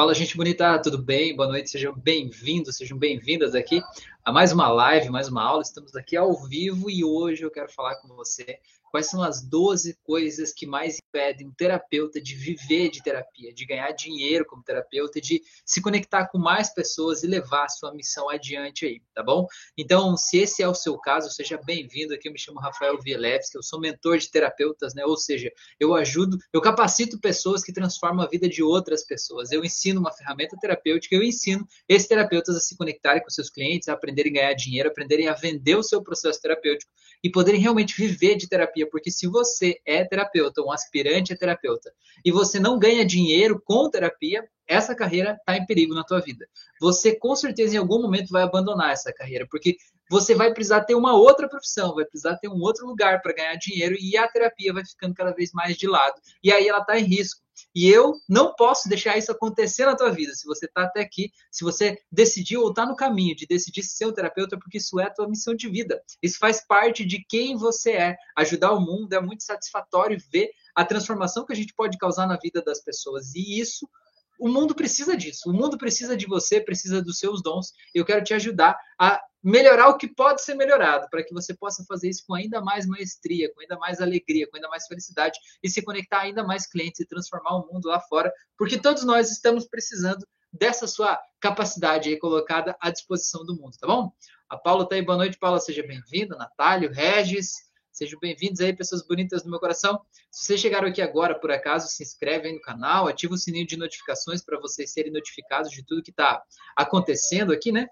Fala, gente bonita, tudo bem? Boa noite, sejam bem-vindos, sejam bem-vindas aqui a mais uma live, mais uma aula. Estamos aqui ao vivo e hoje eu quero falar com você quais são as 12 coisas que mais impedem um terapeuta de viver de terapia, de ganhar dinheiro como terapeuta, de se conectar com mais pessoas e levar a sua missão adiante aí, tá bom? Então, se esse é o seu caso, seja bem-vindo aqui. Eu me chamo Rafael Vielevski, eu sou mentor de terapeutas, né? Ou seja, eu ajudo, eu capacito pessoas que transformam a vida de outras pessoas. Eu ensino uma ferramenta terapêutica, eu ensino esses terapeutas a se conectarem com seus clientes, a aprenderem a ganhar dinheiro, aprenderem a vender o seu processo terapêutico e poderem realmente viver de terapia, porque se você é terapeuta, um aspirante a terapeuta, e você não ganha dinheiro com terapia, essa carreira está em perigo na tua vida. Você com certeza em algum momento vai abandonar essa carreira, porque você vai precisar ter uma outra profissão, vai precisar ter um outro lugar para ganhar dinheiro e a terapia vai ficando cada vez mais de lado. E aí ela está em risco. E eu não posso deixar isso acontecer na tua vida. Se você está até aqui, se você decidiu ou está no caminho de decidir ser um terapeuta, porque isso é a tua missão de vida. Isso faz parte de quem você é. Ajudar o mundo é muito satisfatório ver a transformação que a gente pode causar na vida das pessoas. E isso o mundo precisa disso. O mundo precisa de você, precisa dos seus dons. Eu quero te ajudar a melhorar o que pode ser melhorado, para que você possa fazer isso com ainda mais maestria, com ainda mais alegria, com ainda mais felicidade e se conectar ainda mais clientes e transformar o mundo lá fora, porque todos nós estamos precisando dessa sua capacidade aí colocada à disposição do mundo, tá bom? A Paula tá aí, boa noite, Paula, seja bem-vinda, Natália, Regis, Sejam bem-vindos aí, pessoas bonitas do meu coração. Se vocês chegaram aqui agora, por acaso, se inscreve aí no canal, ativa o sininho de notificações para vocês serem notificados de tudo que está acontecendo aqui, né?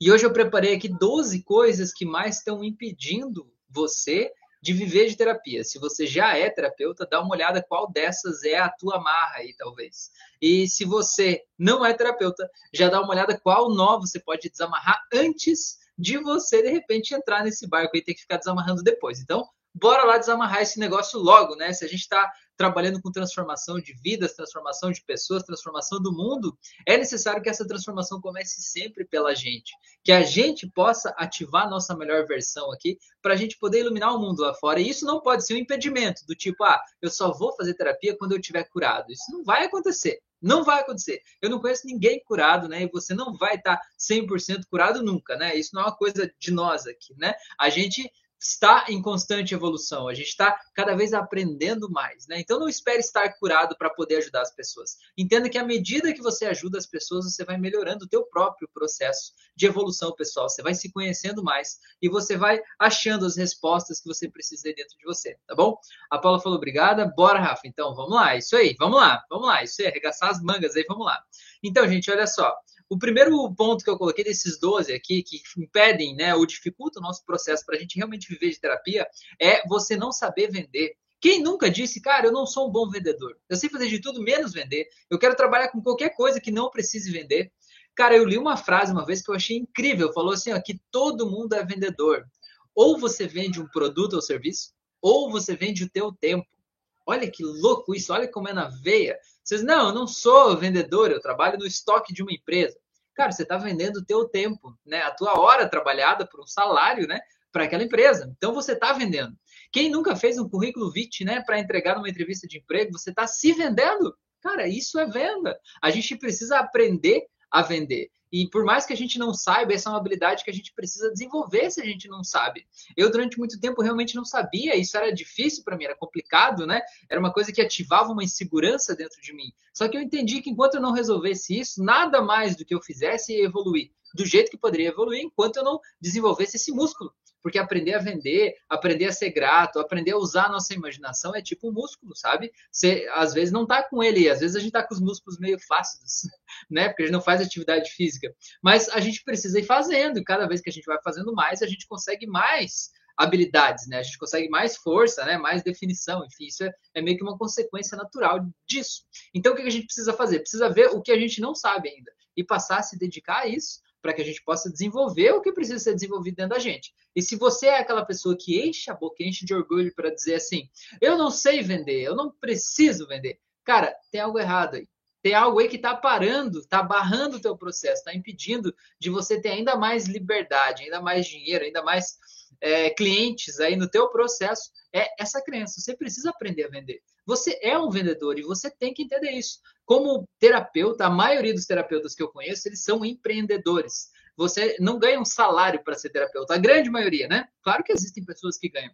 E hoje eu preparei aqui 12 coisas que mais estão impedindo você de viver de terapia. Se você já é terapeuta, dá uma olhada qual dessas é a tua marra aí, talvez. E se você não é terapeuta, já dá uma olhada qual nó você pode desamarrar antes de você, de repente, entrar nesse barco e ter que ficar desamarrando depois. Então, bora lá desamarrar esse negócio logo, né? Se a gente está trabalhando com transformação de vidas, transformação de pessoas, transformação do mundo, é necessário que essa transformação comece sempre pela gente. Que a gente possa ativar a nossa melhor versão aqui para a gente poder iluminar o mundo lá fora. E isso não pode ser um impedimento do tipo, ah, eu só vou fazer terapia quando eu estiver curado. Isso não vai acontecer. Não vai acontecer. Eu não conheço ninguém curado, né? E você não vai estar 100% curado nunca, né? Isso não é uma coisa de nós aqui, né? A gente está em constante evolução, a gente está cada vez aprendendo mais, né? Então não espere estar curado para poder ajudar as pessoas. Entenda que à medida que você ajuda as pessoas, você vai melhorando o teu próprio processo de evolução pessoal, você vai se conhecendo mais e você vai achando as respostas que você precisa dentro de você, tá bom? A Paula falou obrigada, bora Rafa, então vamos lá, isso aí, vamos lá, vamos lá, isso aí, arregaçar as mangas aí, vamos lá. Então, gente, olha só, o primeiro ponto que eu coloquei desses 12 aqui, que impedem né, ou dificultam o nosso processo para a gente realmente viver de terapia, é você não saber vender. Quem nunca disse, cara, eu não sou um bom vendedor. Eu sei fazer de tudo menos vender. Eu quero trabalhar com qualquer coisa que não precise vender. Cara, eu li uma frase uma vez que eu achei incrível. Falou assim, ó, que todo mundo é vendedor. Ou você vende um produto ou serviço, ou você vende o teu tempo. Olha que louco isso, olha como é na veia. Vocês, não, eu não sou vendedor, eu trabalho no estoque de uma empresa. Cara, você está vendendo o teu tempo, né? A tua hora trabalhada por um salário, né? Para aquela empresa. Então você está vendendo. Quem nunca fez um currículo VIT, né? Para entregar numa entrevista de emprego, você está se vendendo. Cara, isso é venda. A gente precisa aprender a vender. E por mais que a gente não saiba, essa é uma habilidade que a gente precisa desenvolver se a gente não sabe. Eu, durante muito tempo, realmente não sabia, isso era difícil para mim, era complicado, né? Era uma coisa que ativava uma insegurança dentro de mim. Só que eu entendi que enquanto eu não resolvesse isso, nada mais do que eu fizesse ia evoluir do jeito que poderia evoluir enquanto eu não desenvolvesse esse músculo. Porque aprender a vender, aprender a ser grato, aprender a usar a nossa imaginação é tipo um músculo, sabe? Você às vezes não tá com ele, às vezes a gente tá com os músculos meio fáceis, né? Porque a gente não faz atividade física. Mas a gente precisa ir fazendo, e cada vez que a gente vai fazendo mais, a gente consegue mais habilidades, né? A gente consegue mais força, né? Mais definição, enfim, isso é, é meio que uma consequência natural disso. Então, o que a gente precisa fazer? Precisa ver o que a gente não sabe ainda e passar a se dedicar a isso para que a gente possa desenvolver o que precisa ser desenvolvido dentro da gente. E se você é aquela pessoa que enche a boca, enche de orgulho para dizer assim, eu não sei vender, eu não preciso vender, cara, tem algo errado aí. Tem algo aí que está parando, está barrando o teu processo, está impedindo de você ter ainda mais liberdade, ainda mais dinheiro, ainda mais é, clientes aí no teu processo é essa crença. Você precisa aprender a vender. Você é um vendedor e você tem que entender isso. Como terapeuta, a maioria dos terapeutas que eu conheço, eles são empreendedores. Você não ganha um salário para ser terapeuta. A grande maioria, né? Claro que existem pessoas que ganham.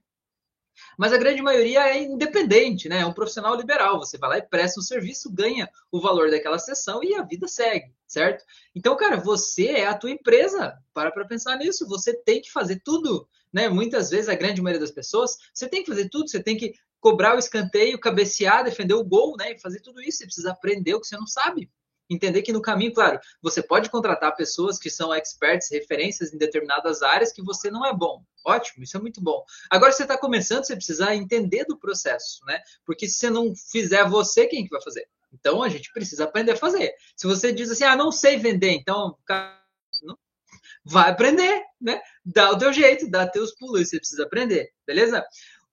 Mas a grande maioria é independente, né? É um profissional liberal. Você vai lá e presta um serviço, ganha o valor daquela sessão e a vida segue, certo? Então, cara, você é a tua empresa. Para para pensar nisso. Você tem que fazer tudo, né? Muitas vezes, a grande maioria das pessoas, você tem que fazer tudo. Você tem que cobrar o escanteio, cabecear, defender o gol, né? E fazer tudo isso. Você precisa aprender o que você não sabe entender que no caminho, claro, você pode contratar pessoas que são experts, referências em determinadas áreas que você não é bom. Ótimo, isso é muito bom. Agora você está começando, você precisa entender do processo, né? Porque se você não fizer você, quem que vai fazer? Então a gente precisa aprender a fazer. Se você diz assim, ah, não sei vender, então vai aprender, né? Dá o teu jeito, dá teus pulos, você precisa aprender, beleza?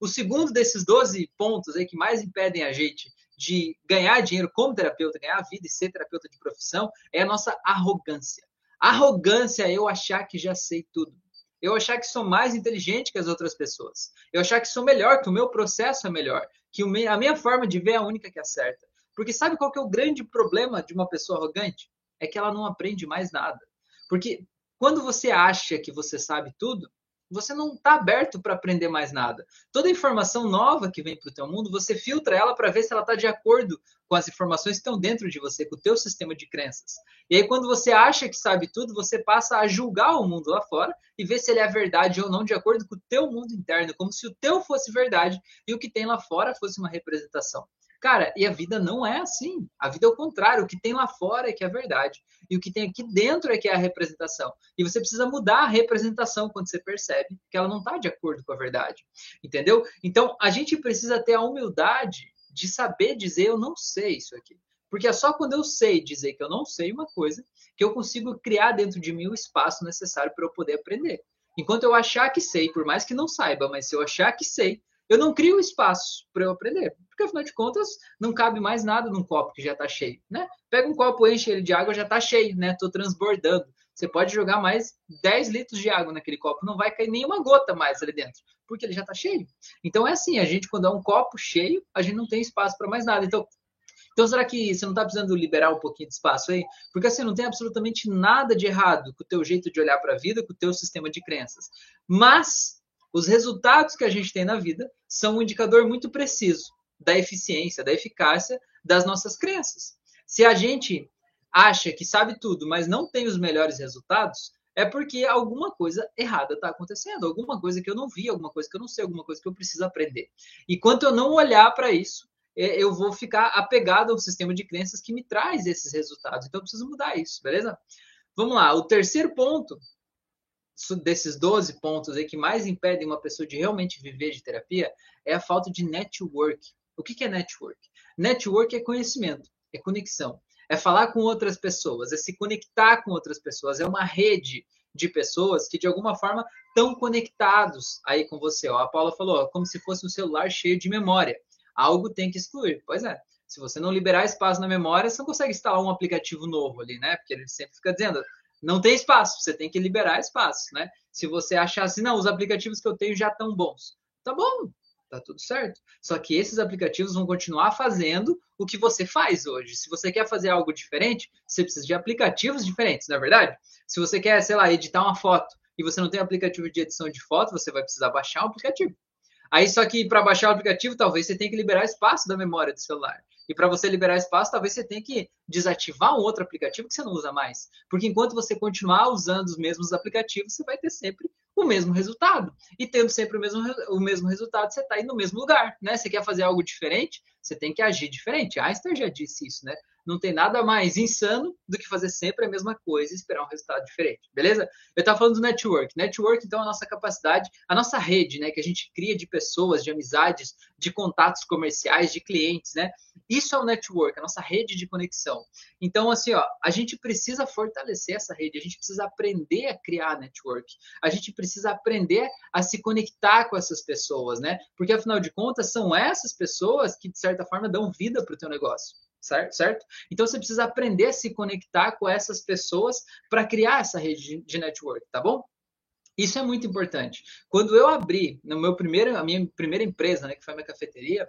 O segundo desses 12 pontos aí que mais impedem a gente de ganhar dinheiro como terapeuta, ganhar a vida e ser terapeuta de profissão, é a nossa arrogância. Arrogância é eu achar que já sei tudo. Eu achar que sou mais inteligente que as outras pessoas. Eu achar que sou melhor, que o meu processo é melhor, que a minha forma de ver é a única que acerta. Porque sabe qual que é o grande problema de uma pessoa arrogante? É que ela não aprende mais nada. Porque quando você acha que você sabe tudo, você não está aberto para aprender mais nada. Toda informação nova que vem para o teu mundo, você filtra ela para ver se ela está de acordo com as informações que estão dentro de você, com o teu sistema de crenças. E aí, quando você acha que sabe tudo, você passa a julgar o mundo lá fora e ver se ele é verdade ou não de acordo com o teu mundo interno, como se o teu fosse verdade e o que tem lá fora fosse uma representação. Cara, e a vida não é assim. A vida é o contrário. O que tem lá fora é que é a verdade. E o que tem aqui dentro é que é a representação. E você precisa mudar a representação quando você percebe que ela não está de acordo com a verdade. Entendeu? Então, a gente precisa ter a humildade de saber dizer eu não sei isso aqui. Porque é só quando eu sei dizer que eu não sei uma coisa que eu consigo criar dentro de mim o espaço necessário para eu poder aprender. Enquanto eu achar que sei, por mais que não saiba, mas se eu achar que sei, eu não crio espaço para eu aprender. Porque, afinal de contas, não cabe mais nada num copo que já está cheio, né? Pega um copo, enche ele de água, já está cheio, né? Estou transbordando. Você pode jogar mais 10 litros de água naquele copo, não vai cair nenhuma gota mais ali dentro, porque ele já está cheio. Então é assim, a gente quando é um copo cheio, a gente não tem espaço para mais nada. Então, então será que você não está precisando liberar um pouquinho de espaço aí? Porque assim, não tem absolutamente nada de errado com o teu jeito de olhar para a vida, com o teu sistema de crenças. Mas os resultados que a gente tem na vida são um indicador muito preciso da eficiência, da eficácia das nossas crenças. Se a gente acha que sabe tudo, mas não tem os melhores resultados, é porque alguma coisa errada está acontecendo, alguma coisa que eu não vi, alguma coisa que eu não sei, alguma coisa que eu preciso aprender. E quanto eu não olhar para isso, é, eu vou ficar apegado ao sistema de crenças que me traz esses resultados. Então eu preciso mudar isso, beleza? Vamos lá, o terceiro ponto desses 12 pontos aí que mais impedem uma pessoa de realmente viver de terapia é a falta de network. O que é network? Network é conhecimento, é conexão, é falar com outras pessoas, é se conectar com outras pessoas, é uma rede de pessoas que de alguma forma estão conectados aí com você. Ó, a Paula falou, como se fosse um celular cheio de memória. Algo tem que excluir. Pois é. Se você não liberar espaço na memória, você não consegue instalar um aplicativo novo ali, né? Porque ele sempre fica dizendo, não tem espaço, você tem que liberar espaço, né? Se você achar assim, não, os aplicativos que eu tenho já estão bons. Tá bom, tá tudo certo. Só que esses aplicativos vão continuar fazendo o que você faz hoje. Se você quer fazer algo diferente, você precisa de aplicativos diferentes, não é verdade? Se você quer, sei lá, editar uma foto e você não tem aplicativo de edição de foto, você vai precisar baixar um aplicativo. Aí, só que para baixar o aplicativo, talvez você tenha que liberar espaço da memória do celular. E para você liberar espaço, talvez você tenha que desativar um outro aplicativo que você não usa mais. Porque enquanto você continuar usando os mesmos aplicativos, você vai ter sempre o mesmo resultado. E tendo sempre o mesmo, o mesmo resultado, você está aí no mesmo lugar. Né? Você quer fazer algo diferente, você tem que agir diferente. Einstein já disse isso, né? Não tem nada mais insano do que fazer sempre a mesma coisa e esperar um resultado diferente, beleza? Eu estava falando do network. Network, então, é a nossa capacidade, a nossa rede, né? Que a gente cria de pessoas, de amizades, de contatos comerciais, de clientes, né? Isso é o network, a nossa rede de conexão. Então, assim, ó, a gente precisa fortalecer essa rede, a gente precisa aprender a criar network, a gente precisa aprender a se conectar com essas pessoas, né? Porque, afinal de contas, são essas pessoas que, de certa forma, dão vida para o teu negócio certo? certo? Então você precisa aprender a se conectar com essas pessoas para criar essa rede de network, tá bom? Isso é muito importante. Quando eu abri no meu primeiro, a minha primeira empresa, né, que foi a minha cafeteria,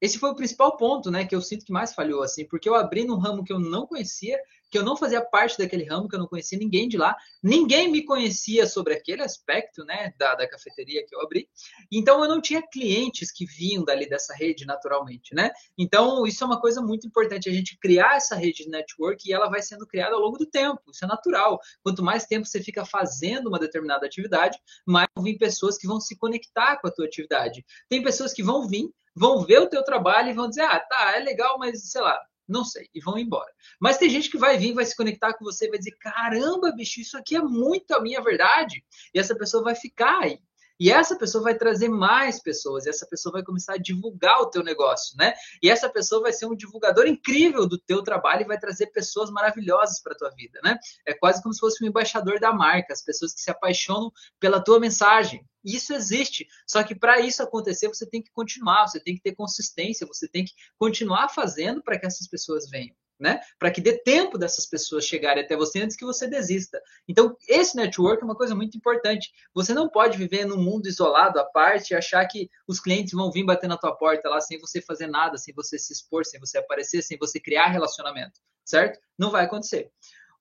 esse foi o principal ponto, né, que eu sinto que mais falhou, assim, porque eu abri num ramo que eu não conhecia, que eu não fazia parte daquele ramo, que eu não conhecia ninguém de lá, ninguém me conhecia sobre aquele aspecto, né, da, da cafeteria que eu abri, então eu não tinha clientes que vinham dali dessa rede naturalmente, né, então isso é uma coisa muito importante, a gente criar essa rede de network e ela vai sendo criada ao longo do tempo, isso é natural, quanto mais tempo você fica fazendo uma determinada atividade, mais vão vir pessoas que vão se conectar com a tua atividade, tem pessoas que vão vir vão ver o teu trabalho e vão dizer, ah, tá, é legal, mas sei lá, não sei, e vão embora. Mas tem gente que vai vir, vai se conectar com você, vai dizer, caramba, bicho, isso aqui é muito a minha verdade, e essa pessoa vai ficar aí. E essa pessoa vai trazer mais pessoas, e essa pessoa vai começar a divulgar o teu negócio, né? E essa pessoa vai ser um divulgador incrível do teu trabalho e vai trazer pessoas maravilhosas para a tua vida, né? É quase como se fosse um embaixador da marca, as pessoas que se apaixonam pela tua mensagem. Isso existe. Só que para isso acontecer, você tem que continuar, você tem que ter consistência, você tem que continuar fazendo para que essas pessoas venham né? Para que dê tempo dessas pessoas chegarem até você antes que você desista. Então, esse network é uma coisa muito importante. Você não pode viver num mundo isolado à parte e achar que os clientes vão vir bater na tua porta lá sem você fazer nada, sem você se expor, sem você aparecer, sem você criar relacionamento, certo? Não vai acontecer.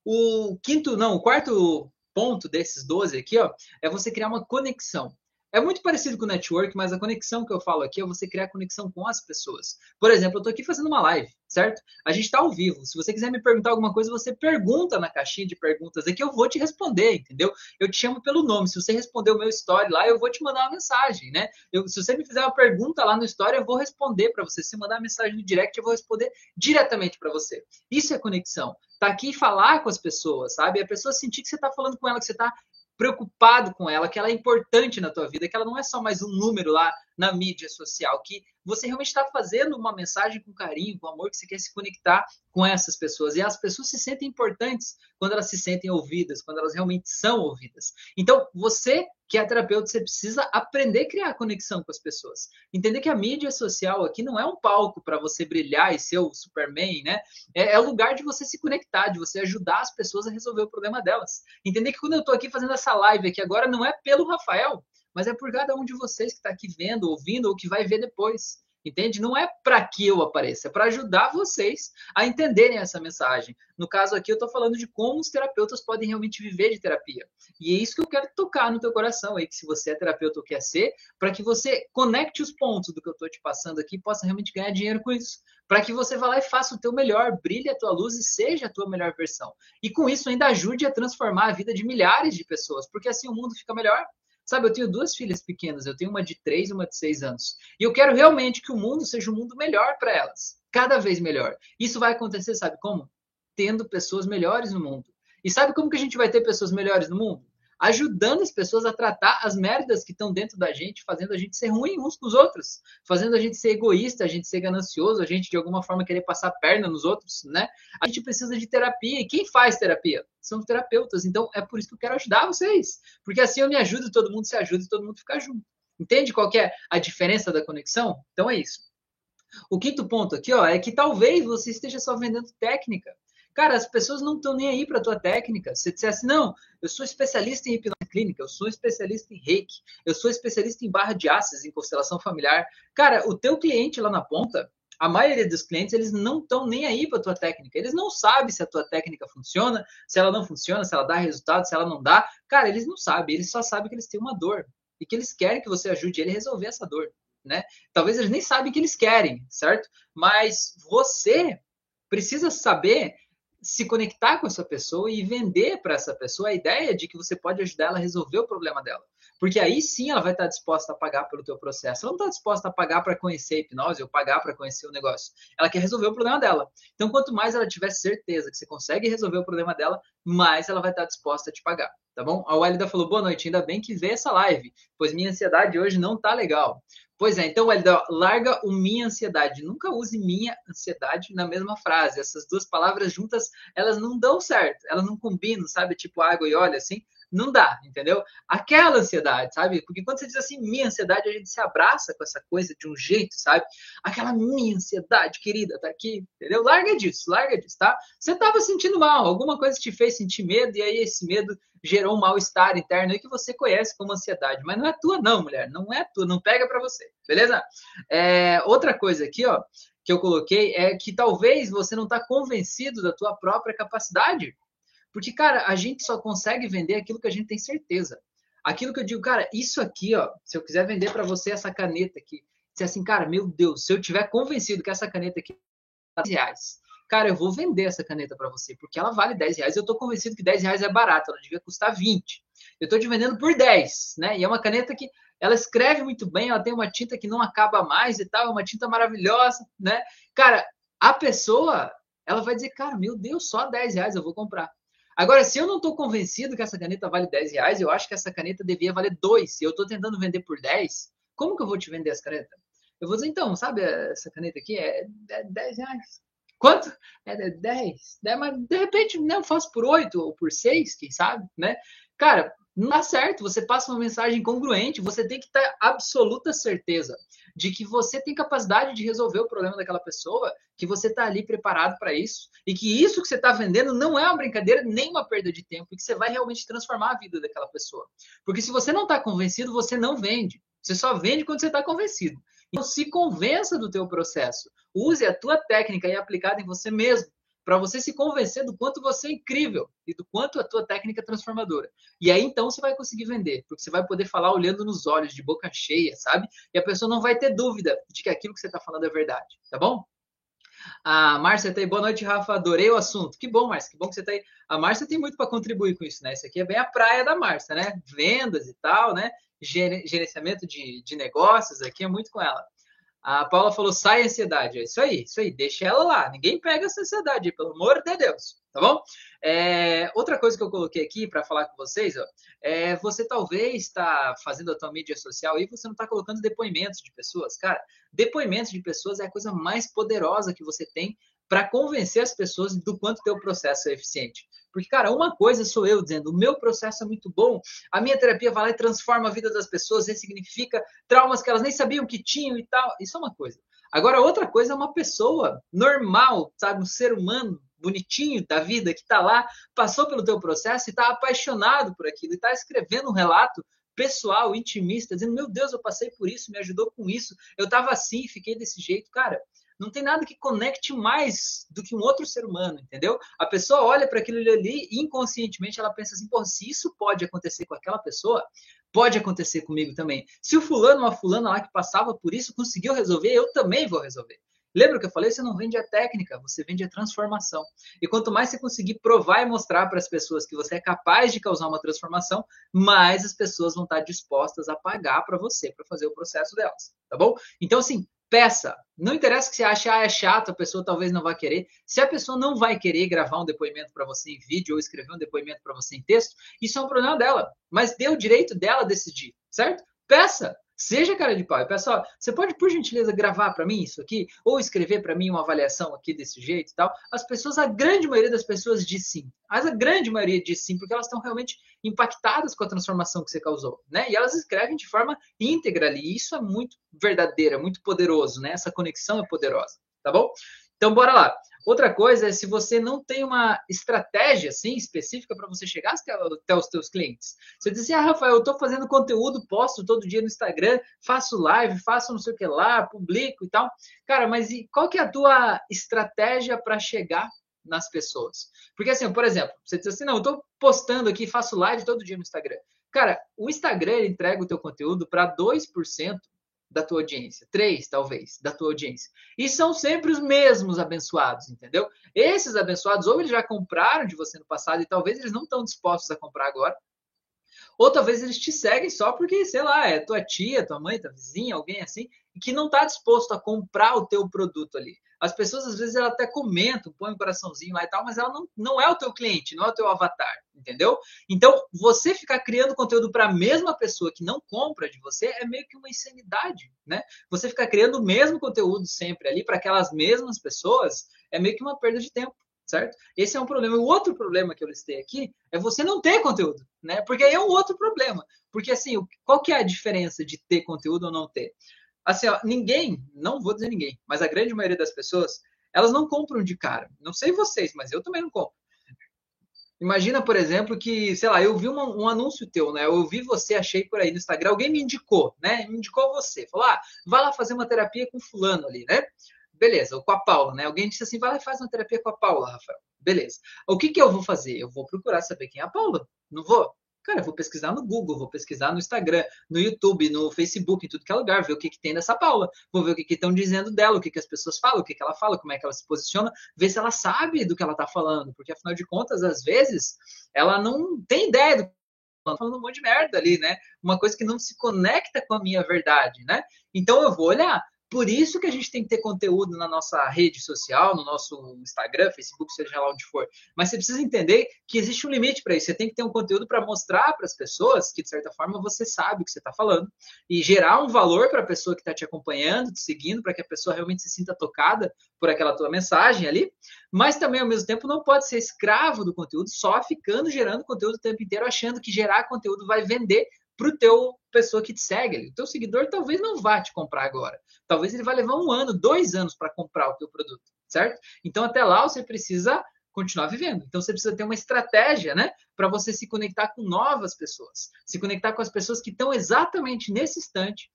O quinto, não, o quarto ponto desses 12 aqui, ó, é você criar uma conexão. É muito parecido com o network, mas a conexão que eu falo aqui é você criar conexão com as pessoas. Por exemplo, eu estou aqui fazendo uma live, certo? A gente está ao vivo. Se você quiser me perguntar alguma coisa, você pergunta na caixinha de perguntas aqui, eu vou te responder, entendeu? Eu te chamo pelo nome. Se você responder o meu story lá, eu vou te mandar uma mensagem, né? Eu, se você me fizer uma pergunta lá no story, eu vou responder para você. Se mandar uma mensagem no direct, eu vou responder diretamente para você. Isso é conexão. Tá aqui falar com as pessoas, sabe? A pessoa sentir que você está falando com ela, que você está preocupado com ela, que ela é importante na tua vida, que ela não é só mais um número lá na mídia social, que você realmente está fazendo uma mensagem com carinho, com amor, que você quer se conectar com essas pessoas. E as pessoas se sentem importantes quando elas se sentem ouvidas, quando elas realmente são ouvidas. Então, você que é terapeuta, você precisa aprender a criar conexão com as pessoas. Entender que a mídia social aqui não é um palco para você brilhar e ser o Superman, né? É, é o lugar de você se conectar, de você ajudar as pessoas a resolver o problema delas. Entender que quando eu estou aqui fazendo essa live aqui agora, não é pelo Rafael, mas é por cada um de vocês que está aqui vendo, ouvindo ou que vai ver depois. Entende? Não é para que eu apareça, é para ajudar vocês a entenderem essa mensagem. No caso aqui, eu estou falando de como os terapeutas podem realmente viver de terapia. E é isso que eu quero tocar no teu coração aí, que se você é terapeuta ou quer ser, para que você conecte os pontos do que eu estou te passando aqui e possa realmente ganhar dinheiro com isso. Para que você vá lá e faça o teu melhor, brilhe a tua luz e seja a tua melhor versão. E com isso ainda ajude a transformar a vida de milhares de pessoas, porque assim o mundo fica melhor, Sabe, eu tenho duas filhas pequenas, eu tenho uma de três e uma de seis anos. E eu quero realmente que o mundo seja um mundo melhor para elas, cada vez melhor. Isso vai acontecer, sabe como? Tendo pessoas melhores no mundo. E sabe como que a gente vai ter pessoas melhores no mundo? Ajudando as pessoas a tratar as merdas que estão dentro da gente, fazendo a gente ser ruim uns com os outros, fazendo a gente ser egoísta, a gente ser ganancioso, a gente de alguma forma querer passar perna nos outros, né? A gente precisa de terapia. E quem faz terapia? São terapeutas. Então é por isso que eu quero ajudar vocês, porque assim eu me ajudo, todo mundo se ajuda e todo mundo fica junto. Entende qual é a diferença da conexão? Então é isso. O quinto ponto aqui, ó, é que talvez você esteja só vendendo técnica. Cara, as pessoas não estão nem aí para tua técnica. Se dissesse, não, eu sou especialista em hipnose clínica, eu sou especialista em reiki, eu sou especialista em barra de ácidos, em constelação familiar. Cara, o teu cliente lá na ponta, a maioria dos clientes, eles não estão nem aí para a tua técnica. Eles não sabem se a tua técnica funciona, se ela não funciona, se ela dá resultado, se ela não dá. Cara, eles não sabem, eles só sabem que eles têm uma dor e que eles querem que você ajude ele a resolver essa dor, né? Talvez eles nem sabem que eles querem, certo? Mas você precisa saber se conectar com essa pessoa e vender para essa pessoa a ideia de que você pode ajudar ela a resolver o problema dela. Porque aí sim ela vai estar disposta a pagar pelo teu processo. Ela não está disposta a pagar para conhecer a hipnose ou pagar para conhecer o negócio. Ela quer resolver o problema dela. Então, quanto mais ela tiver certeza que você consegue resolver o problema dela, mais ela vai estar disposta a te pagar. Tá bom? A Walida falou: boa noite, ainda bem que vê essa live, pois minha ansiedade hoje não tá legal. Pois é, então, Walida, larga o minha ansiedade. Nunca use minha ansiedade na mesma frase. Essas duas palavras juntas, elas não dão certo, elas não combinam, sabe? Tipo água e óleo, assim. Não dá, entendeu? Aquela ansiedade, sabe? Porque quando você diz assim, minha ansiedade, a gente se abraça com essa coisa de um jeito, sabe? Aquela minha ansiedade, querida, tá aqui, entendeu? Larga disso, larga disso, tá? Você tava sentindo mal, alguma coisa te fez sentir medo, e aí esse medo gerou um mal-estar interno aí que você conhece como ansiedade, mas não é tua, não, mulher, não é tua, não pega para você, beleza? É, outra coisa aqui, ó, que eu coloquei é que talvez você não está convencido da tua própria capacidade. Porque, cara, a gente só consegue vender aquilo que a gente tem certeza. Aquilo que eu digo, cara, isso aqui, ó, se eu quiser vender para você essa caneta aqui, se assim, cara, meu Deus, se eu tiver convencido que essa caneta aqui é 10 reais, cara, eu vou vender essa caneta para você, porque ela vale 10 reais. Eu estou convencido que 10 reais é barato, ela devia custar 20. Eu estou te vendendo por 10, né? E é uma caneta que ela escreve muito bem, ela tem uma tinta que não acaba mais e tal, é uma tinta maravilhosa, né? Cara, a pessoa, ela vai dizer, cara, meu Deus, só 10 reais eu vou comprar. Agora, se eu não estou convencido que essa caneta vale 10 reais, eu acho que essa caneta devia valer 2. E eu estou tentando vender por 10, como que eu vou te vender essa caneta? Eu vou dizer, então, sabe, essa caneta aqui é 10 reais. Quanto? É 10. Mas, de repente, né, eu faço por 8 ou por 6, quem sabe, né? Cara, não dá certo. Você passa uma mensagem congruente, você tem que ter absoluta certeza de que você tem capacidade de resolver o problema daquela pessoa, que você está ali preparado para isso, e que isso que você está vendendo não é uma brincadeira nem uma perda de tempo, e que você vai realmente transformar a vida daquela pessoa. Porque se você não está convencido, você não vende. Você só vende quando você está convencido. Então, se convença do teu processo. Use a tua técnica e aplicada em você mesmo para você se convencer do quanto você é incrível e do quanto a tua técnica é transformadora. E aí então você vai conseguir vender, porque você vai poder falar olhando nos olhos, de boca cheia, sabe? E a pessoa não vai ter dúvida de que aquilo que você está falando é verdade, tá bom? A Márcia tá aí. Boa noite, Rafa. Adorei o assunto. Que bom, Márcia. Que bom que você tá aí. A Márcia tem muito para contribuir com isso, né? Isso aqui é bem a praia da Márcia, né? Vendas e tal, né? Gerenciamento de, de negócios aqui é muito com ela. A Paula falou, sai a ansiedade. É isso aí, isso aí, deixa ela lá. Ninguém pega essa ansiedade, pelo amor de Deus, tá bom? É, outra coisa que eu coloquei aqui para falar com vocês, ó, é você talvez está fazendo a tua mídia social e você não está colocando depoimentos de pessoas. Cara, depoimentos de pessoas é a coisa mais poderosa que você tem para convencer as pessoas do quanto teu processo é eficiente. Porque, cara, uma coisa sou eu dizendo, o meu processo é muito bom, a minha terapia vai lá e transforma a vida das pessoas, ressignifica traumas que elas nem sabiam que tinham e tal. Isso é uma coisa. Agora, outra coisa é uma pessoa normal, sabe, um ser humano bonitinho da vida que está lá, passou pelo teu processo e está apaixonado por aquilo, e está escrevendo um relato pessoal, intimista, dizendo: Meu Deus, eu passei por isso, me ajudou com isso, eu estava assim, fiquei desse jeito. Cara, não tem nada que conecte mais do que um outro ser humano, entendeu? A pessoa olha para aquilo ali e inconscientemente ela pensa assim: pô, se isso pode acontecer com aquela pessoa, pode acontecer comigo também. Se o fulano ou a fulana lá que passava por isso conseguiu resolver, eu também vou resolver. Lembra que eu falei? Você não vende a técnica, você vende a transformação. E quanto mais você conseguir provar e mostrar para as pessoas que você é capaz de causar uma transformação, mais as pessoas vão estar dispostas a pagar para você, para fazer o processo delas, tá bom? Então, assim, peça. Não interessa que você ache, ah, é chato, a pessoa talvez não vá querer. Se a pessoa não vai querer gravar um depoimento para você em vídeo ou escrever um depoimento para você em texto, isso é um problema dela. Mas dê o direito dela decidir, certo? Peça. Seja cara de pau. Pessoal, você pode, por gentileza, gravar para mim isso aqui? Ou escrever para mim uma avaliação aqui desse jeito e tal? As pessoas, a grande maioria das pessoas diz sim. Mas a grande maioria diz sim, porque elas estão realmente impactadas com a transformação que você causou, né? E elas escrevem de forma íntegra ali. E isso é muito verdadeiro, é muito poderoso, né? Essa conexão é poderosa, tá bom? Então, bora lá. Outra coisa é se você não tem uma estratégia assim específica para você chegar até os teus clientes. Você diz assim, ah, Rafael, eu estou fazendo conteúdo, posto todo dia no Instagram, faço live, faço não sei o que lá, publico e tal. Cara, mas e qual que é a tua estratégia para chegar nas pessoas? Porque assim, por exemplo, você diz assim, não, eu estou postando aqui, faço live todo dia no Instagram. Cara, o Instagram entrega o teu conteúdo para 2% da tua audiência, três talvez da tua audiência. E são sempre os mesmos abençoados, entendeu? Esses abençoados, ou eles já compraram de você no passado e talvez eles não estão dispostos a comprar agora, ou talvez eles te seguem só porque, sei lá, é tua tia, tua mãe, tua vizinha, alguém assim, que não está disposto a comprar o teu produto ali. As pessoas, às vezes, ela até comentam, põe um coraçãozinho lá e tal, mas ela não, não é o teu cliente, não é o teu avatar, entendeu? Então, você ficar criando conteúdo para a mesma pessoa que não compra de você é meio que uma insanidade, né? Você ficar criando o mesmo conteúdo sempre ali para aquelas mesmas pessoas é meio que uma perda de tempo certo? Esse é um problema. O outro problema que eu listei aqui é você não ter conteúdo, né? Porque aí é um outro problema. Porque assim, qual que é a diferença de ter conteúdo ou não ter? Assim, ó, ninguém, não vou dizer ninguém, mas a grande maioria das pessoas, elas não compram de cara. Não sei vocês, mas eu também não compro. Imagina, por exemplo, que, sei lá, eu vi uma, um anúncio teu, né? Eu vi você, achei por aí no Instagram, alguém me indicou, né? Me indicou você. Falou, ah, vai lá fazer uma terapia com fulano ali, né? Beleza, ou com a Paula, né? Alguém disse assim, vai lá e faz uma terapia com a Paula, Rafael. Beleza. O que, que eu vou fazer? Eu vou procurar saber quem é a Paula. Não vou? Cara, eu vou pesquisar no Google, vou pesquisar no Instagram, no YouTube, no Facebook, em tudo que é lugar, ver o que, que tem dessa Paula, vou ver o que estão dizendo dela, o que, que as pessoas falam, o que, que ela fala, como é que ela se posiciona, ver se ela sabe do que ela está falando, porque afinal de contas, às vezes, ela não tem ideia do tá falando um monte de merda ali, né? Uma coisa que não se conecta com a minha verdade, né? Então eu vou olhar, por isso que a gente tem que ter conteúdo na nossa rede social, no nosso Instagram, Facebook, seja lá onde for. Mas você precisa entender que existe um limite para isso. Você tem que ter um conteúdo para mostrar para as pessoas que, de certa forma, você sabe o que você está falando e gerar um valor para a pessoa que está te acompanhando, te seguindo, para que a pessoa realmente se sinta tocada por aquela tua mensagem ali. Mas também, ao mesmo tempo, não pode ser escravo do conteúdo, só ficando gerando conteúdo o tempo inteiro, achando que gerar conteúdo vai vender para o teu pessoa que te segue. O teu seguidor talvez não vá te comprar agora. Talvez ele vá levar um ano, dois anos para comprar o teu produto, certo? Então até lá você precisa continuar vivendo. Então você precisa ter uma estratégia, né, para você se conectar com novas pessoas, se conectar com as pessoas que estão exatamente nesse instante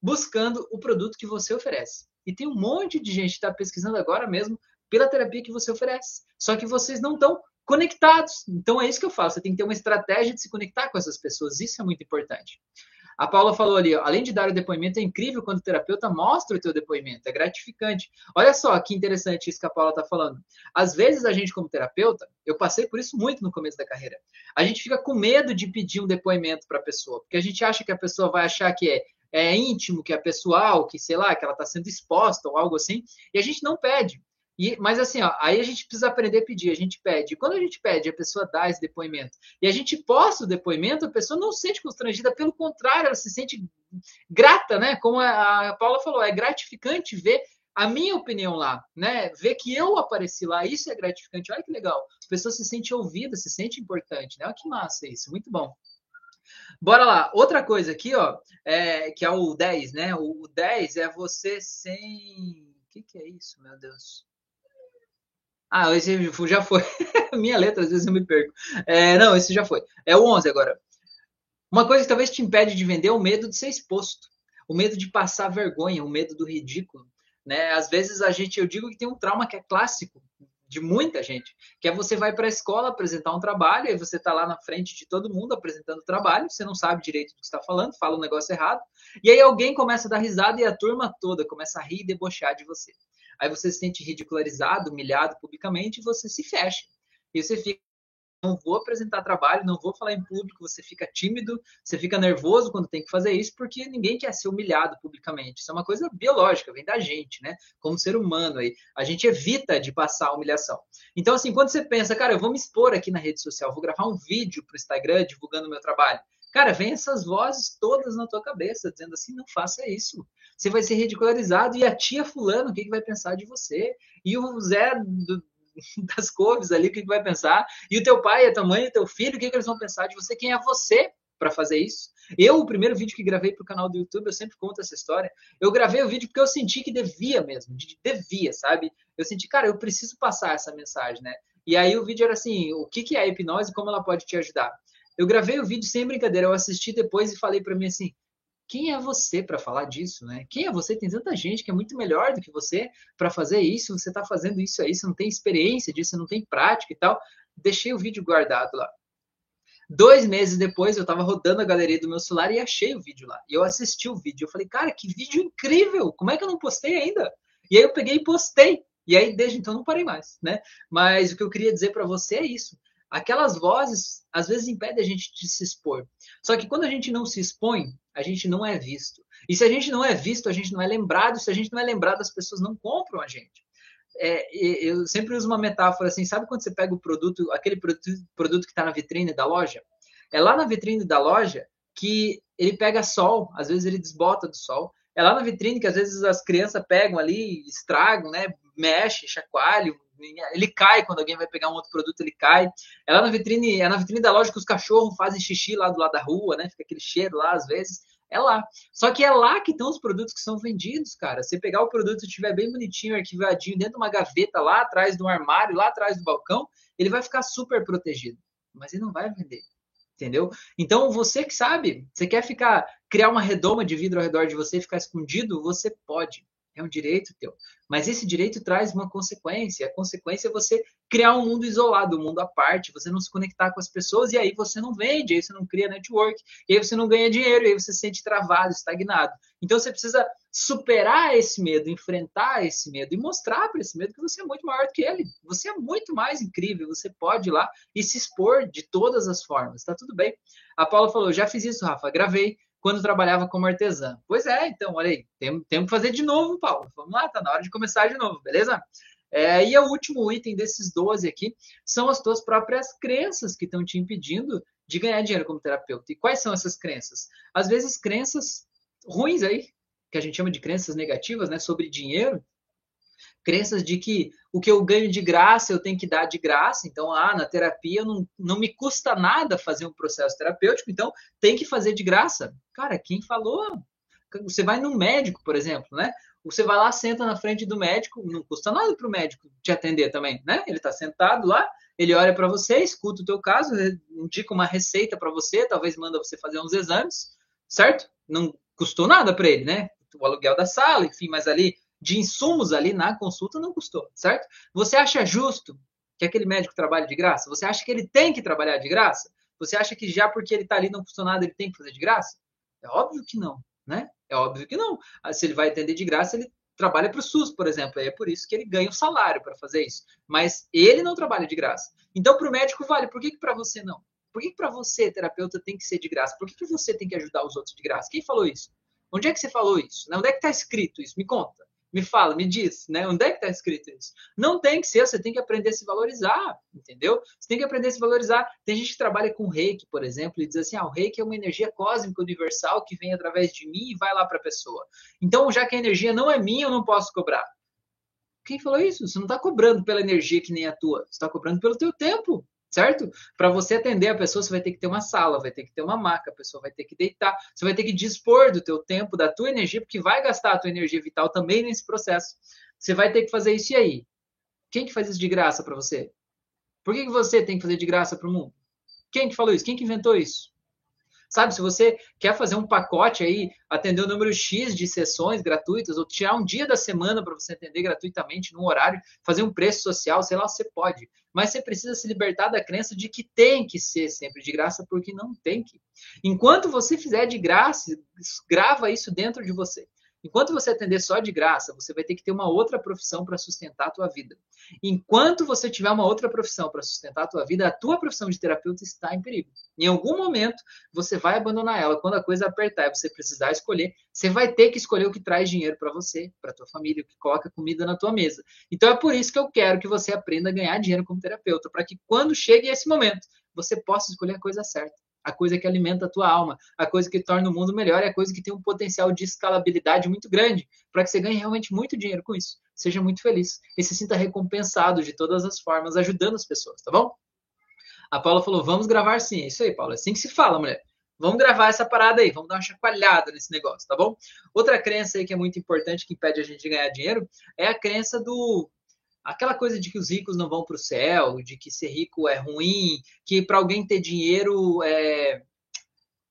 buscando o produto que você oferece. E tem um monte de gente que está pesquisando agora mesmo pela terapia que você oferece. Só que vocês não estão conectados. Então é isso que eu falo. Você tem que ter uma estratégia de se conectar com essas pessoas. Isso é muito importante. A Paula falou ali, ó, além de dar o depoimento, é incrível quando o terapeuta mostra o teu depoimento, é gratificante. Olha só que interessante isso que a Paula está falando. Às vezes a gente, como terapeuta, eu passei por isso muito no começo da carreira, a gente fica com medo de pedir um depoimento para a pessoa, porque a gente acha que a pessoa vai achar que é, é íntimo, que é pessoal, que sei lá, que ela está sendo exposta ou algo assim, e a gente não pede. E, mas assim, ó, aí a gente precisa aprender a pedir, a gente pede. Quando a gente pede, a pessoa dá esse depoimento. E a gente posta o depoimento, a pessoa não se sente constrangida, pelo contrário, ela se sente grata, né? Como a Paula falou, é gratificante ver a minha opinião lá, né? Ver que eu apareci lá, isso é gratificante. Olha que legal. A pessoa se sente ouvida, se sente importante, né? Olha que massa isso, muito bom. Bora lá. Outra coisa aqui, ó, é, que é o 10, né? O 10 é você sem. O que, que é isso, meu Deus? Ah, esse já foi. Minha letra, às vezes eu me perco. É, não, esse já foi. É o 11 agora. Uma coisa que talvez te impede de vender é o medo de ser exposto. O medo de passar vergonha, o medo do ridículo. Né? Às vezes a gente, eu digo que tem um trauma que é clássico de muita gente, que é você vai para a escola apresentar um trabalho, aí você está lá na frente de todo mundo apresentando o trabalho, você não sabe direito do que está falando, fala um negócio errado, e aí alguém começa a dar risada e a turma toda começa a rir e debochar de você. Aí você se sente ridicularizado, humilhado publicamente e você se fecha. E você fica, não vou apresentar trabalho, não vou falar em público, você fica tímido, você fica nervoso quando tem que fazer isso, porque ninguém quer ser humilhado publicamente. Isso é uma coisa biológica, vem da gente, né? Como ser humano aí. A gente evita de passar a humilhação. Então, assim, quando você pensa, cara, eu vou me expor aqui na rede social, vou gravar um vídeo para o Instagram divulgando meu trabalho. Cara, vem essas vozes todas na tua cabeça, dizendo assim, não faça isso você vai ser ridicularizado. E a tia fulano, o que, que vai pensar de você? E o Zé do, das couves ali, o que, que vai pensar? E o teu pai, a tua mãe, o teu filho, o que, que eles vão pensar de você? Quem é você para fazer isso? Eu, o primeiro vídeo que gravei para o canal do YouTube, eu sempre conto essa história. Eu gravei o vídeo porque eu senti que devia mesmo, devia, sabe? Eu senti, cara, eu preciso passar essa mensagem, né? E aí o vídeo era assim, o que, que é a hipnose e como ela pode te ajudar? Eu gravei o vídeo sem brincadeira, eu assisti depois e falei para mim assim, quem é você para falar disso, né? Quem é você? Tem tanta gente que é muito melhor do que você para fazer isso. Você está fazendo isso aí, você não tem experiência disso, você não tem prática e tal. Deixei o vídeo guardado lá. Dois meses depois, eu estava rodando a galeria do meu celular e achei o vídeo lá. E eu assisti o vídeo. Eu falei, cara, que vídeo incrível! Como é que eu não postei ainda? E aí eu peguei e postei. E aí, desde então, não parei mais, né? Mas o que eu queria dizer para você é isso. Aquelas vozes, às vezes, impedem a gente de se expor. Só que quando a gente não se expõe, a gente não é visto. E se a gente não é visto, a gente não é lembrado. Se a gente não é lembrado, as pessoas não compram a gente. É, eu sempre uso uma metáfora assim, sabe quando você pega o produto, aquele produto, produto que está na vitrine da loja? É lá na vitrine da loja que ele pega sol, às vezes ele desbota do sol. É lá na vitrine que às vezes as crianças pegam ali, estragam, né? Mexe, chacoalham, Ele cai quando alguém vai pegar um outro produto, ele cai. É lá na vitrine, é na vitrine da loja que os cachorros fazem xixi lá do lado da rua, né? Fica aquele cheiro lá às vezes. É lá. Só que é lá que estão os produtos que são vendidos, cara. Você pegar o produto e tiver bem bonitinho, arquivadinho, dentro de uma gaveta lá atrás do armário, lá atrás do balcão, ele vai ficar super protegido. Mas ele não vai vender entendeu? Então, você que sabe, você quer ficar, criar uma redoma de vidro ao redor de você e ficar escondido, você pode. É um direito teu. Mas esse direito traz uma consequência. A consequência é você criar um mundo isolado, um mundo à parte, você não se conectar com as pessoas e aí você não vende, aí você não cria network, e aí você não ganha dinheiro, e aí você se sente travado, estagnado. Então você precisa superar esse medo, enfrentar esse medo e mostrar para esse medo que você é muito maior do que ele. Você é muito mais incrível, você pode ir lá e se expor de todas as formas, tá tudo bem. A Paula falou: já fiz isso, Rafa, gravei, quando trabalhava como artesã. Pois é, então, olha aí, temos, temos que fazer de novo, Paulo. Vamos lá, tá na hora de começar de novo, beleza? É, e o último item desses 12 aqui são as tuas próprias crenças que estão te impedindo de ganhar dinheiro como terapeuta. E quais são essas crenças? Às vezes, crenças ruins aí, que a gente chama de crenças negativas, né, sobre dinheiro, crenças de que o que eu ganho de graça eu tenho que dar de graça. Então, ah, na terapia não, não me custa nada fazer um processo terapêutico, então tem que fazer de graça. Cara, quem falou? Você vai no médico, por exemplo, né? Você vai lá, senta na frente do médico, não custa nada para o médico te atender também, né? Ele está sentado lá, ele olha para você, escuta o teu caso, indica uma receita para você, talvez manda você fazer uns exames, certo? Não custou nada para ele, né? O aluguel da sala, enfim, mas ali de insumos ali na consulta não custou, certo? Você acha justo que aquele médico trabalhe de graça? Você acha que ele tem que trabalhar de graça? Você acha que já porque ele está ali não custou nada, ele tem que fazer de graça? É óbvio que não, né? É óbvio que não. Ah, se ele vai atender de graça, ele trabalha para o SUS, por exemplo. é por isso que ele ganha o um salário para fazer isso. Mas ele não trabalha de graça. Então, para o médico vale. Por que, que para você não? Por que, que para você, terapeuta, tem que ser de graça? Por que, que você tem que ajudar os outros de graça? Quem falou isso? Onde é que você falou isso? Onde é que está escrito isso? Me conta. Me fala, me diz, né? Onde é que está escrito isso? Não tem que ser, você tem que aprender a se valorizar, entendeu? Você tem que aprender a se valorizar. Tem gente que trabalha com reiki, por exemplo, e diz assim: ah, o reiki é uma energia cósmica universal que vem através de mim e vai lá para a pessoa. Então, já que a energia não é minha, eu não posso cobrar. Quem falou isso? Você não está cobrando pela energia que nem a tua, você está cobrando pelo teu tempo certo? Para você atender a pessoa, você vai ter que ter uma sala, vai ter que ter uma maca, a pessoa vai ter que deitar, você vai ter que dispor do teu tempo, da tua energia, porque vai gastar a tua energia vital também nesse processo. Você vai ter que fazer isso e aí? Quem que faz isso de graça para você? Por que, que você tem que fazer de graça para o mundo? Quem que falou isso? Quem que inventou isso? Sabe, se você quer fazer um pacote aí, atender o número X de sessões gratuitas, ou tirar um dia da semana para você atender gratuitamente num horário, fazer um preço social, sei lá, você pode. Mas você precisa se libertar da crença de que tem que ser sempre de graça, porque não tem que. Enquanto você fizer de graça, grava isso dentro de você. Enquanto você atender só de graça, você vai ter que ter uma outra profissão para sustentar a tua vida. Enquanto você tiver uma outra profissão para sustentar a tua vida, a tua profissão de terapeuta está em perigo. Em algum momento, você vai abandonar ela. Quando a coisa apertar e você precisar escolher, você vai ter que escolher o que traz dinheiro para você, para tua família, o que coloca comida na tua mesa. Então é por isso que eu quero que você aprenda a ganhar dinheiro como terapeuta, para que quando chegue esse momento, você possa escolher a coisa certa a coisa que alimenta a tua alma, a coisa que torna o mundo melhor, é a coisa que tem um potencial de escalabilidade muito grande, para que você ganhe realmente muito dinheiro com isso. Seja muito feliz e se sinta recompensado de todas as formas, ajudando as pessoas, tá bom? A Paula falou: vamos gravar sim. É isso aí, Paula. É assim que se fala, mulher. Vamos gravar essa parada aí, vamos dar uma chacoalhada nesse negócio, tá bom? Outra crença aí que é muito importante, que impede a gente de ganhar dinheiro, é a crença do aquela coisa de que os ricos não vão para o céu, de que ser rico é ruim, que para alguém ter dinheiro é,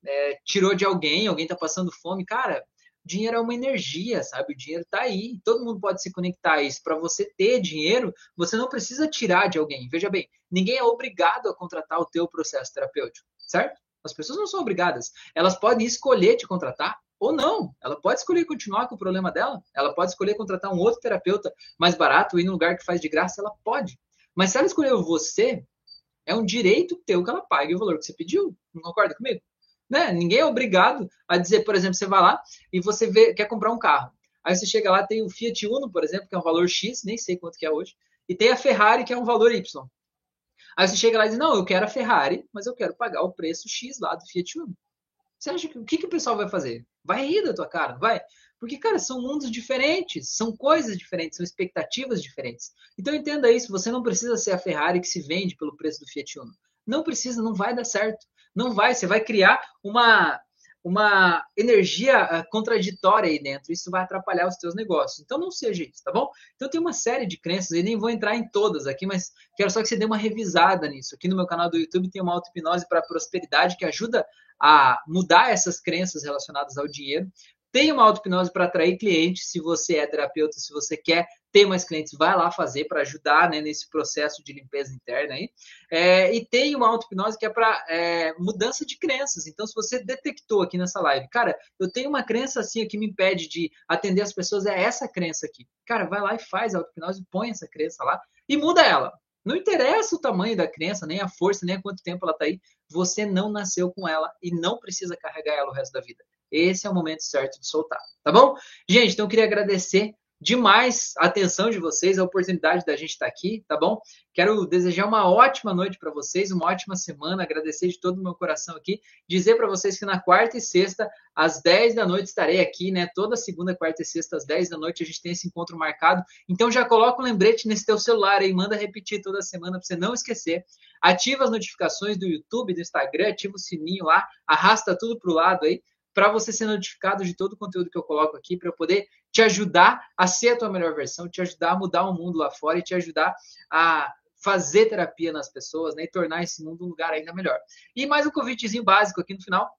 é, tirou de alguém, alguém está passando fome. Cara, dinheiro é uma energia, sabe? O dinheiro está aí, todo mundo pode se conectar a isso. Para você ter dinheiro, você não precisa tirar de alguém. Veja bem, ninguém é obrigado a contratar o teu processo terapêutico, certo? As pessoas não são obrigadas. Elas podem escolher te contratar ou não. Ela pode escolher continuar com o problema dela. Ela pode escolher contratar um outro terapeuta mais barato, ir no lugar que faz de graça, ela pode. Mas se ela escolheu você, é um direito teu que ela pague o valor que você pediu. Não concorda comigo? Né? Ninguém é obrigado a dizer, por exemplo, você vai lá e você vê, quer comprar um carro. Aí você chega lá, tem o Fiat Uno, por exemplo, que é um valor X, nem sei quanto que é hoje, e tem a Ferrari, que é um valor Y. Aí você chega lá e diz, não, eu quero a Ferrari, mas eu quero pagar o preço X lá do Fiat Uno. Você acha que o que, que o pessoal vai fazer? Vai rir da tua cara, vai? Porque, cara, são mundos diferentes, são coisas diferentes, são expectativas diferentes. Então entenda isso, você não precisa ser a Ferrari que se vende pelo preço do Fiat Uno. Não precisa, não vai dar certo. Não vai, você vai criar uma uma energia ah, contraditória aí dentro. Isso vai atrapalhar os teus negócios. Então não seja isso, tá bom? Então tem uma série de crenças, e nem vou entrar em todas aqui, mas quero só que você dê uma revisada nisso. Aqui no meu canal do YouTube tem uma auto-hipnose para prosperidade que ajuda a mudar essas crenças relacionadas ao dinheiro. Tem uma auto-hipnose para atrair clientes, se você é terapeuta, se você quer ter mais clientes, vai lá fazer para ajudar né, nesse processo de limpeza interna aí. É, e tem uma auto-hipnose que é para é, mudança de crenças. Então, se você detectou aqui nessa live, cara, eu tenho uma crença assim que me impede de atender as pessoas, é essa crença aqui. Cara, vai lá e faz a auto-hipnose, põe essa crença lá e muda ela. Não interessa o tamanho da crença, nem a força, nem a quanto tempo ela está aí. Você não nasceu com ela e não precisa carregar ela o resto da vida. Esse é o momento certo de soltar, tá bom? Gente, então eu queria agradecer demais a atenção de vocês, a oportunidade da gente estar aqui, tá bom? Quero desejar uma ótima noite para vocês, uma ótima semana, agradecer de todo o meu coração aqui, dizer para vocês que na quarta e sexta, às 10 da noite, estarei aqui, né? Toda segunda, quarta e sexta, às 10 da noite, a gente tem esse encontro marcado. Então já coloca um lembrete nesse teu celular aí, manda repetir toda semana para você não esquecer. Ativa as notificações do YouTube, do Instagram, ativa o sininho lá, arrasta tudo para o lado aí para você ser notificado de todo o conteúdo que eu coloco aqui, para eu poder te ajudar a ser a tua melhor versão, te ajudar a mudar o mundo lá fora e te ajudar a fazer terapia nas pessoas, né, e tornar esse mundo um lugar ainda melhor. E mais um convitezinho básico aqui no final.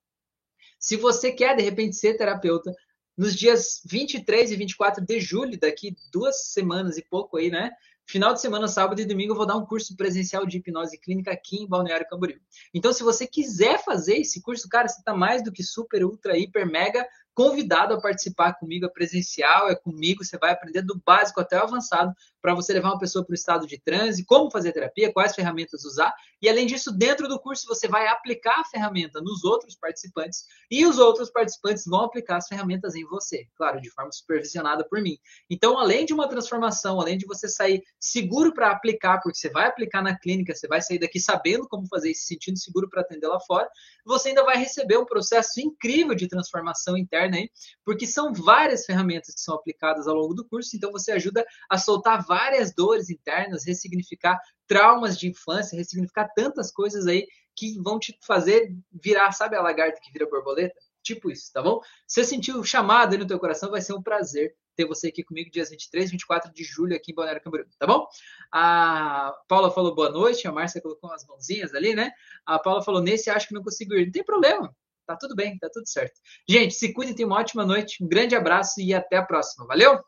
Se você quer de repente ser terapeuta, nos dias 23 e 24 de julho, daqui duas semanas e pouco aí, né? Final de semana, sábado e domingo, eu vou dar um curso presencial de hipnose clínica aqui em Balneário Camboriú. Então, se você quiser fazer esse curso, cara, você está mais do que super, ultra, hiper, mega convidado a participar comigo, é presencial, é comigo, você vai aprender do básico até o avançado para você levar uma pessoa para o estado de transe, como fazer terapia, quais ferramentas usar, e além disso, dentro do curso você vai aplicar a ferramenta nos outros participantes e os outros participantes vão aplicar as ferramentas em você, claro, de forma supervisionada por mim. Então, além de uma transformação, além de você sair seguro para aplicar, porque você vai aplicar na clínica, você vai sair daqui sabendo como fazer e se sentindo seguro para atender lá fora, você ainda vai receber um processo incrível de transformação interna aí, porque são várias ferramentas que são aplicadas ao longo do curso, então você ajuda a soltar várias dores internas, ressignificar traumas de infância, ressignificar tantas coisas aí que vão te fazer virar, sabe a lagarta que vira borboleta? Tipo isso, tá bom? Se você sentiu o chamado aí no teu coração, vai ser um prazer ter você aqui comigo dias 23 e 24 de julho aqui em Balneário Camboriú, tá bom? A Paula falou boa noite, a Márcia colocou umas mãozinhas ali, né? A Paula falou, nesse acho que não consigo ir. Não tem problema, tá tudo bem, tá tudo certo. Gente, se cuidem, tenham uma ótima noite, um grande abraço e até a próxima. Valeu?